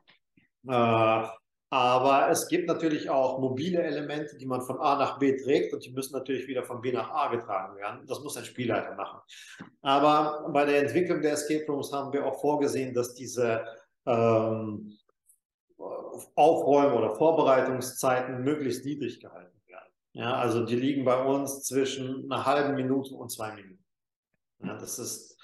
Äh, aber es gibt natürlich auch mobile Elemente, die man von A nach B trägt und die müssen natürlich wieder von B nach A getragen werden. Das muss ein Spielleiter machen. Aber bei der Entwicklung der Escape Rooms haben wir auch vorgesehen, dass diese ähm, Aufräumen- oder Vorbereitungszeiten möglichst niedrig gehalten werden. Ja, also die liegen bei uns zwischen einer halben Minute und zwei Minuten. Ja, das, ist,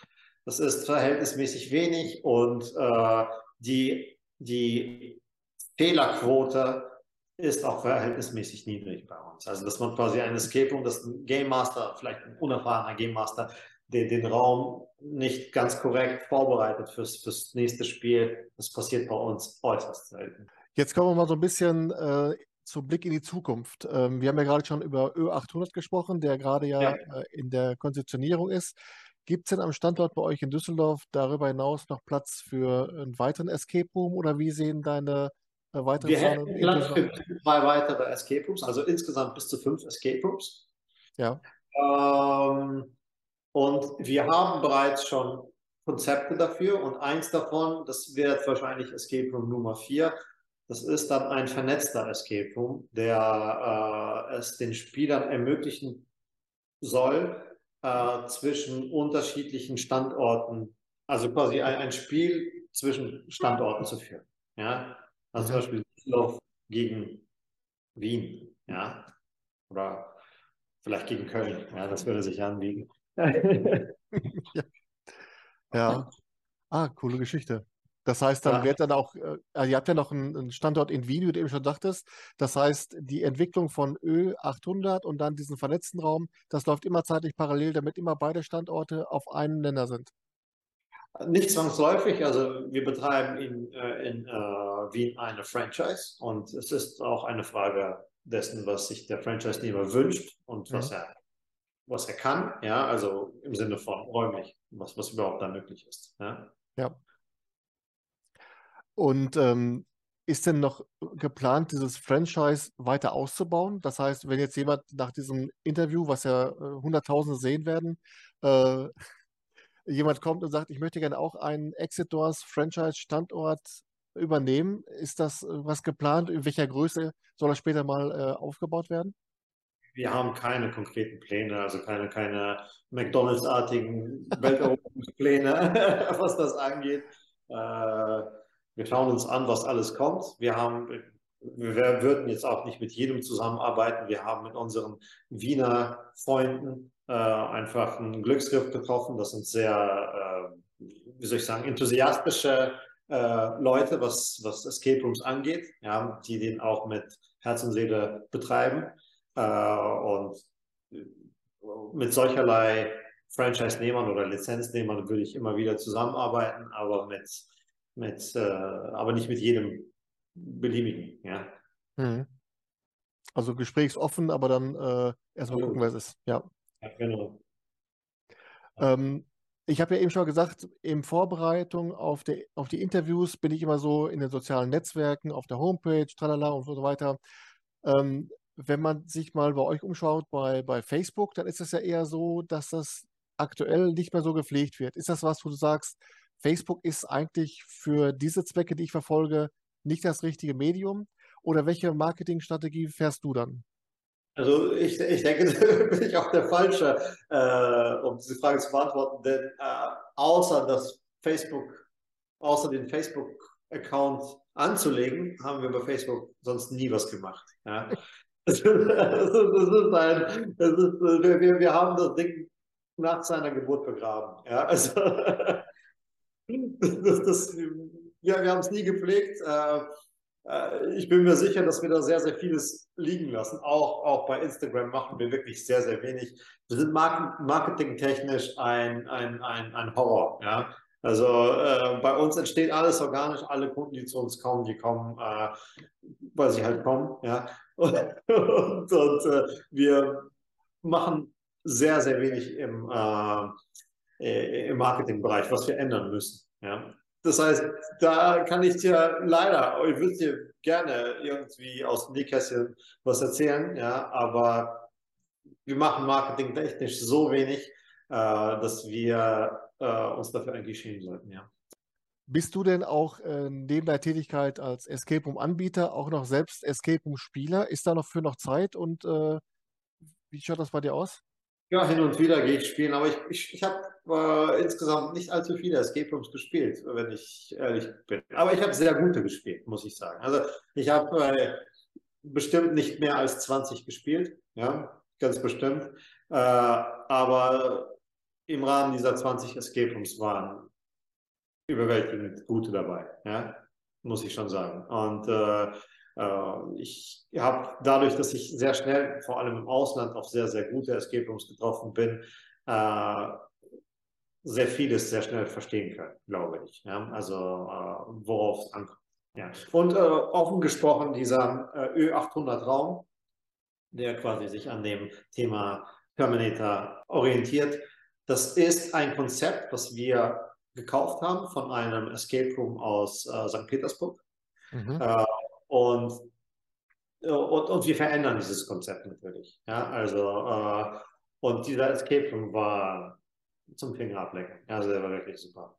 das ist verhältnismäßig wenig und äh, die, die Fehlerquote ist auch verhältnismäßig niedrig bei uns. Also, dass man quasi ein Escape Room, dass ein Game Master, vielleicht ein unerfahrener Game Master, den, den Raum nicht ganz korrekt vorbereitet fürs, fürs nächste Spiel, das passiert bei uns äußerst selten. Jetzt kommen wir mal so ein bisschen äh, zum Blick in die Zukunft. Ähm, wir haben ja gerade schon über Ö800 gesprochen, der gerade ja, ja. Äh, in der Konzeptionierung ist. Gibt es denn am Standort bei euch in Düsseldorf darüber hinaus noch Platz für einen weiteren Escape Room oder wie sehen deine weitere Wir hätten Platz für zwei weitere Escape Rooms, also insgesamt bis zu fünf Escape Rooms. Ja. Ähm, und wir haben bereits schon Konzepte dafür und eins davon, das wird wahrscheinlich Escape Room Nummer vier. Das ist dann ein vernetzter Escape Room, der äh, es den Spielern ermöglichen soll, äh, zwischen unterschiedlichen Standorten, also quasi ein, ein Spiel zwischen Standorten zu führen. Ja? Also zum Beispiel Düsseldorf gegen Wien, ja. Oder vielleicht gegen Köln, ja, das würde sich anbieten. ja. ja. Ah, coole Geschichte. Das heißt, dann ja. wird dann auch, äh, ihr habt ja noch einen, Standort in Wien, wie du eben schon sagtest. Das heißt, die Entwicklung von Ö800 und dann diesen vernetzten Raum, das läuft immer zeitlich parallel, damit immer beide Standorte auf einem Nenner sind. Nicht zwangsläufig, also wir betreiben in, äh, in äh, Wien eine Franchise und es ist auch eine Frage dessen, was sich der Franchise-Nehmer wünscht und was, mhm. er, was er kann, ja, also im Sinne von räumlich, was, was überhaupt da möglich ist. Ja. ja. Und ähm, ist denn noch geplant, dieses Franchise weiter auszubauen? Das heißt, wenn jetzt jemand nach diesem Interview, was ja äh, Hunderttausende sehen werden, äh, jemand kommt und sagt, ich möchte gerne auch einen Exit Doors Franchise-Standort übernehmen, ist das äh, was geplant? In welcher Größe soll das später mal äh, aufgebaut werden? Wir haben keine konkreten Pläne, also keine, keine McDonalds-artigen Welteroberungspläne, was das angeht. Äh, wir schauen uns an, was alles kommt. Wir haben wir würden jetzt auch nicht mit jedem zusammenarbeiten. Wir haben mit unseren Wiener Freunden äh, einfach einen Glücksgriff getroffen. Das sind sehr, äh, wie soll ich sagen, enthusiastische äh, Leute, was, was Escape Rooms angeht, ja, die den auch mit Herz und Seele betreiben. Äh, und mit solcherlei Franchise-Nehmern oder Lizenznehmern würde ich immer wieder zusammenarbeiten, aber mit, mit äh, aber nicht mit jedem beliebigen, ja. Mhm. Also gesprächsoffen, aber dann äh, erstmal gucken, wer es ist. Ja. ja genau. Ähm, ich habe ja eben schon gesagt, in Vorbereitung auf die, auf die Interviews bin ich immer so in den sozialen Netzwerken, auf der Homepage, tralala und so weiter. Ähm, wenn man sich mal bei euch umschaut, bei, bei Facebook, dann ist es ja eher so, dass das aktuell nicht mehr so gepflegt wird. Ist das was, wo du sagst, Facebook ist eigentlich für diese Zwecke, die ich verfolge, nicht das richtige Medium? Oder welche Marketingstrategie fährst du dann? Also ich, ich denke, da bin ich auch der Falsche, äh, um diese Frage zu beantworten, denn äh, außer das Facebook, außer den Facebook-Account anzulegen, haben wir bei Facebook sonst nie was gemacht. Ja? Das, ist, ein, das ist, wir, wir haben das Ding nach seiner Geburt begraben. Ja? Also, das, das, ja, wir haben es nie gepflegt. Äh, äh, ich bin mir sicher, dass wir da sehr, sehr vieles liegen lassen. Auch, auch bei Instagram machen wir wirklich sehr, sehr wenig. Wir sind marketingtechnisch ein, ein, ein, ein Horror. Ja? Also äh, bei uns entsteht alles organisch. Alle Kunden, die zu uns kommen, die kommen, äh, weil sie halt kommen. Ja? Und, und, und äh, wir machen sehr, sehr wenig im, äh, im Marketingbereich, was wir ändern müssen. Ja? Das heißt, da kann ich dir leider, ich würde dir gerne irgendwie aus dem Nähkästchen was erzählen, ja, aber wir machen marketingtechnisch so wenig, äh, dass wir äh, uns dafür eigentlich schämen sollten, ja. Bist du denn auch äh, neben deiner Tätigkeit als Escape Room Anbieter auch noch selbst Escape Room Spieler? Ist da noch für noch Zeit und äh, wie schaut das bei dir aus? Ja, hin und wieder gehe ich spielen, aber ich, ich, ich habe äh, insgesamt nicht allzu viele Escape Rooms gespielt, wenn ich ehrlich bin. Aber ich habe sehr gute gespielt, muss ich sagen. Also ich habe äh, bestimmt nicht mehr als 20 gespielt, ja, ganz bestimmt. Äh, aber im Rahmen dieser 20 Escape Rooms waren überwältigend gute dabei, ja, muss ich schon sagen. Und äh, ich habe dadurch, dass ich sehr schnell, vor allem im Ausland, auf sehr, sehr gute Escape Rooms getroffen bin, äh, sehr vieles sehr schnell verstehen können, glaube ich. Ja? Also äh, worauf es ankommt. Ja. Und äh, offen gesprochen, dieser äh, Ö800-Raum, der quasi sich an dem Thema Terminator orientiert, das ist ein Konzept, was wir gekauft haben von einem Escape Room aus äh, St. Petersburg. Mhm. Äh, und, und, und wir verändern dieses Konzept natürlich. Ja, also, äh, und dieser Escape Room war zum Finger ablecken. Also der war wirklich super.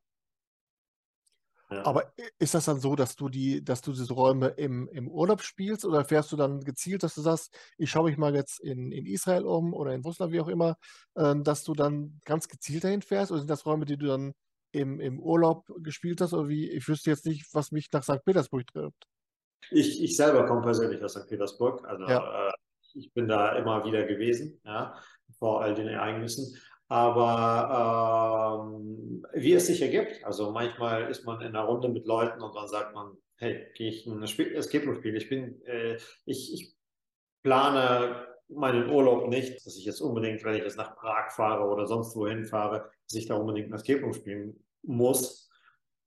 Ja. Aber ist das dann so, dass du die, dass du diese Räume im, im Urlaub spielst oder fährst du dann gezielt, dass du sagst, ich schaue mich mal jetzt in, in Israel um oder in Russland, wie auch immer, äh, dass du dann ganz gezielt dahin fährst? Oder sind das Räume, die du dann im, im Urlaub gespielt hast? Oder wie? Ich wüsste jetzt nicht, was mich nach St. Petersburg trifft. Ich, ich selber komme persönlich aus St. Petersburg. Also ja. äh, ich bin da immer wieder gewesen, ja, vor all den Ereignissen. Aber ähm, wie es sich ergibt, also manchmal ist man in einer Runde mit Leuten und dann sagt man, hey, gehe ich ein Spiel, Escape-Room-Spiel. Ich bin, äh, ich, ich plane meinen Urlaub nicht, dass ich jetzt unbedingt, wenn ich jetzt nach Prag fahre oder sonst wohin fahre, dass ich da unbedingt ein Escape Room spielen muss,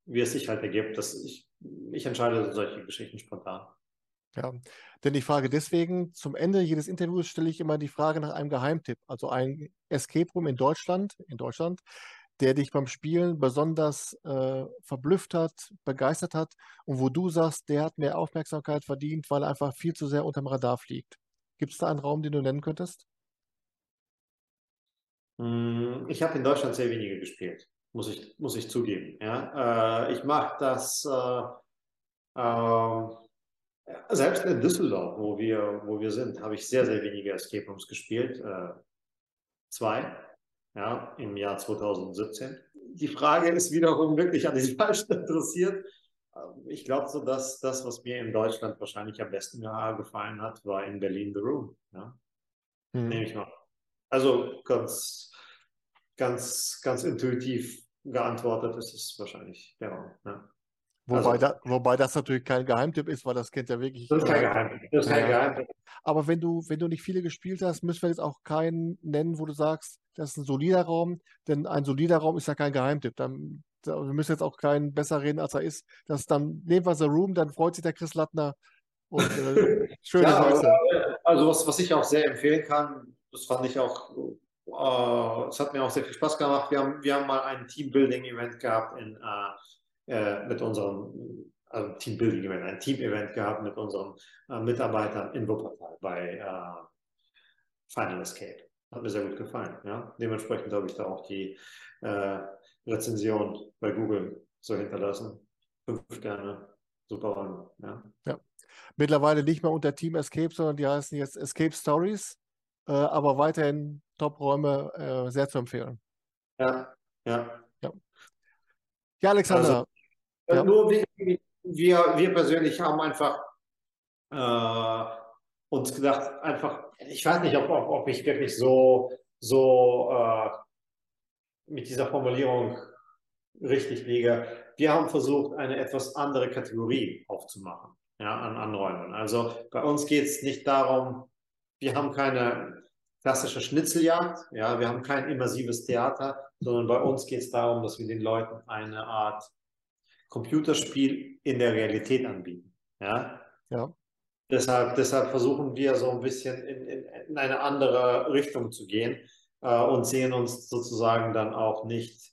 wie es sich halt ergibt. Dass ich, ich entscheide solche Geschichten spontan. Ja, denn ich frage deswegen, zum Ende jedes Interviews stelle ich immer die Frage nach einem Geheimtipp, also ein Escape Room in Deutschland, in Deutschland, der dich beim Spielen besonders äh, verblüfft hat, begeistert hat und wo du sagst, der hat mehr Aufmerksamkeit verdient, weil er einfach viel zu sehr unterm Radar fliegt. Gibt es da einen Raum, den du nennen könntest? Hm, ich habe in Deutschland sehr wenige gespielt, muss ich, muss ich zugeben. Ja? Äh, ich mache das äh, äh, selbst in Düsseldorf, wo wir, wo wir sind, habe ich sehr, sehr wenige Escape Rooms gespielt. Äh, zwei ja, im Jahr 2017. Die Frage ist wiederum wirklich an die Falschen interessiert. Ähm, ich glaube so, dass das, was mir in Deutschland wahrscheinlich am besten gefallen hat, war in Berlin The Room. Ja? Hm. Nehme ich mal. Also ganz, ganz, ganz intuitiv geantwortet ist es wahrscheinlich der Raum. Ja. Wobei, also, da, wobei das natürlich kein Geheimtipp ist, weil das kennt ja wirklich. Das ist kein Geheimtipp. Das ist kein Geheimtipp. Aber wenn du, wenn du nicht viele gespielt hast, müssen wir jetzt auch keinen nennen, wo du sagst, das ist ein solider Raum, denn ein solider Raum ist ja kein Geheimtipp. Dann, wir müssen jetzt auch keinen besser reden, als er ist. Das dann nehmen wir The Room, dann freut sich der Chris Lattner. Und äh, schöne ja, Grüße. Also was, was ich auch sehr empfehlen kann, das fand ich auch, äh, es hat mir auch sehr viel Spaß gemacht. Wir haben, wir haben mal ein Teambuilding-Event gehabt in äh, äh, mit unserem also Teambuilding-Event, ein Team-Event gehabt mit unseren äh, Mitarbeitern in Wuppertal bei äh, Final Escape. Hat mir sehr gut gefallen. Ja? Dementsprechend habe ich da auch die äh, Rezension bei Google so hinterlassen. Fünf Sterne, super. Ja. ja. Mittlerweile nicht mehr unter Team Escape, sondern die heißen jetzt Escape Stories, äh, aber weiterhin Top-Räume äh, sehr zu empfehlen. Ja, ja. Ja, ja Alexander. Also, ja. Nur wir, wir, wir persönlich haben einfach äh, uns gedacht, einfach, ich weiß nicht, ob, ob, ob ich wirklich so, so äh, mit dieser Formulierung richtig liege. Wir haben versucht, eine etwas andere Kategorie aufzumachen ja, an Anräumen. Also bei uns geht es nicht darum, wir haben keine klassische Schnitzeljagd, ja, wir haben kein immersives Theater, sondern bei uns geht es darum, dass wir den Leuten eine Art Computerspiel in der Realität anbieten. Ja. ja. Deshalb, deshalb versuchen wir so ein bisschen in, in, in eine andere Richtung zu gehen äh, und sehen uns sozusagen dann auch nicht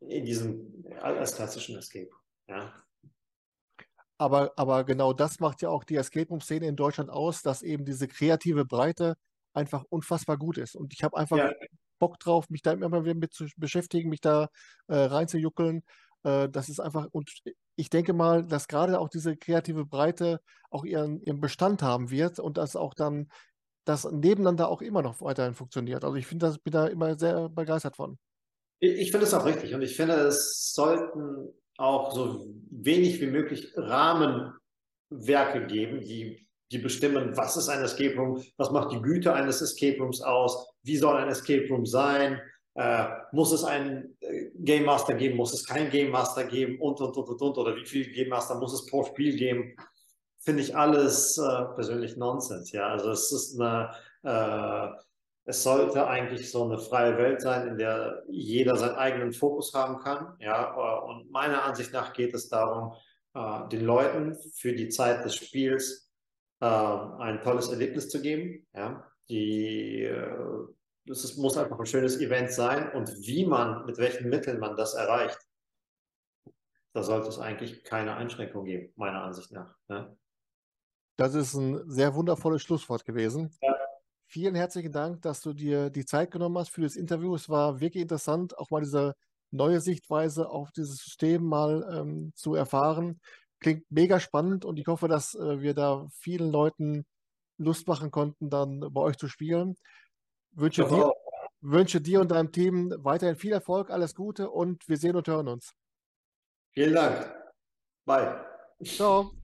in diesem als klassischen Escape. Ja. Aber, aber genau das macht ja auch die Escape Room-Szene in Deutschland aus, dass eben diese kreative Breite einfach unfassbar gut ist. Und ich habe einfach ja. Bock drauf, mich da immer wieder mit zu beschäftigen, mich da äh, reinzujuckeln. Äh, das ist einfach, und ich denke mal, dass gerade auch diese kreative Breite auch ihren, ihren Bestand haben wird und dass auch dann das nebeneinander auch immer noch weiterhin funktioniert. Also ich finde, das bin da immer sehr begeistert von. Ich finde es auch richtig und ich finde, es sollten auch so wenig wie möglich Rahmenwerke geben, die, die bestimmen, was ist ein Escape Room, was macht die Güte eines Escape Rooms aus, wie soll ein Escape Room sein, äh, muss es einen äh, Game Master geben, muss es keinen Game Master geben und, und, und, und, und, oder wie viel Game Master muss es pro Spiel geben, finde ich alles äh, persönlich Nonsens. Ja, also es ist eine, äh, es sollte eigentlich so eine freie Welt sein, in der jeder seinen eigenen Fokus haben kann. Ja, äh, und meiner Ansicht nach geht es darum, äh, den Leuten für die Zeit des Spiels ein tolles Erlebnis zu geben. Ja, die es muss einfach ein schönes Event sein und wie man, mit welchen Mitteln man das erreicht, da sollte es eigentlich keine Einschränkung geben, meiner Ansicht nach. Ja. Das ist ein sehr wundervolles Schlusswort gewesen. Ja. Vielen herzlichen Dank, dass du dir die Zeit genommen hast für das Interview. Es war wirklich interessant, auch mal diese neue Sichtweise auf dieses System mal ähm, zu erfahren. Klingt mega spannend und ich hoffe, dass äh, wir da vielen Leuten Lust machen konnten, dann bei euch zu spielen. Wünsche dir, wünsche dir und deinem Team weiterhin viel Erfolg, alles Gute und wir sehen und hören uns. Vielen Dank. Bye. Ciao.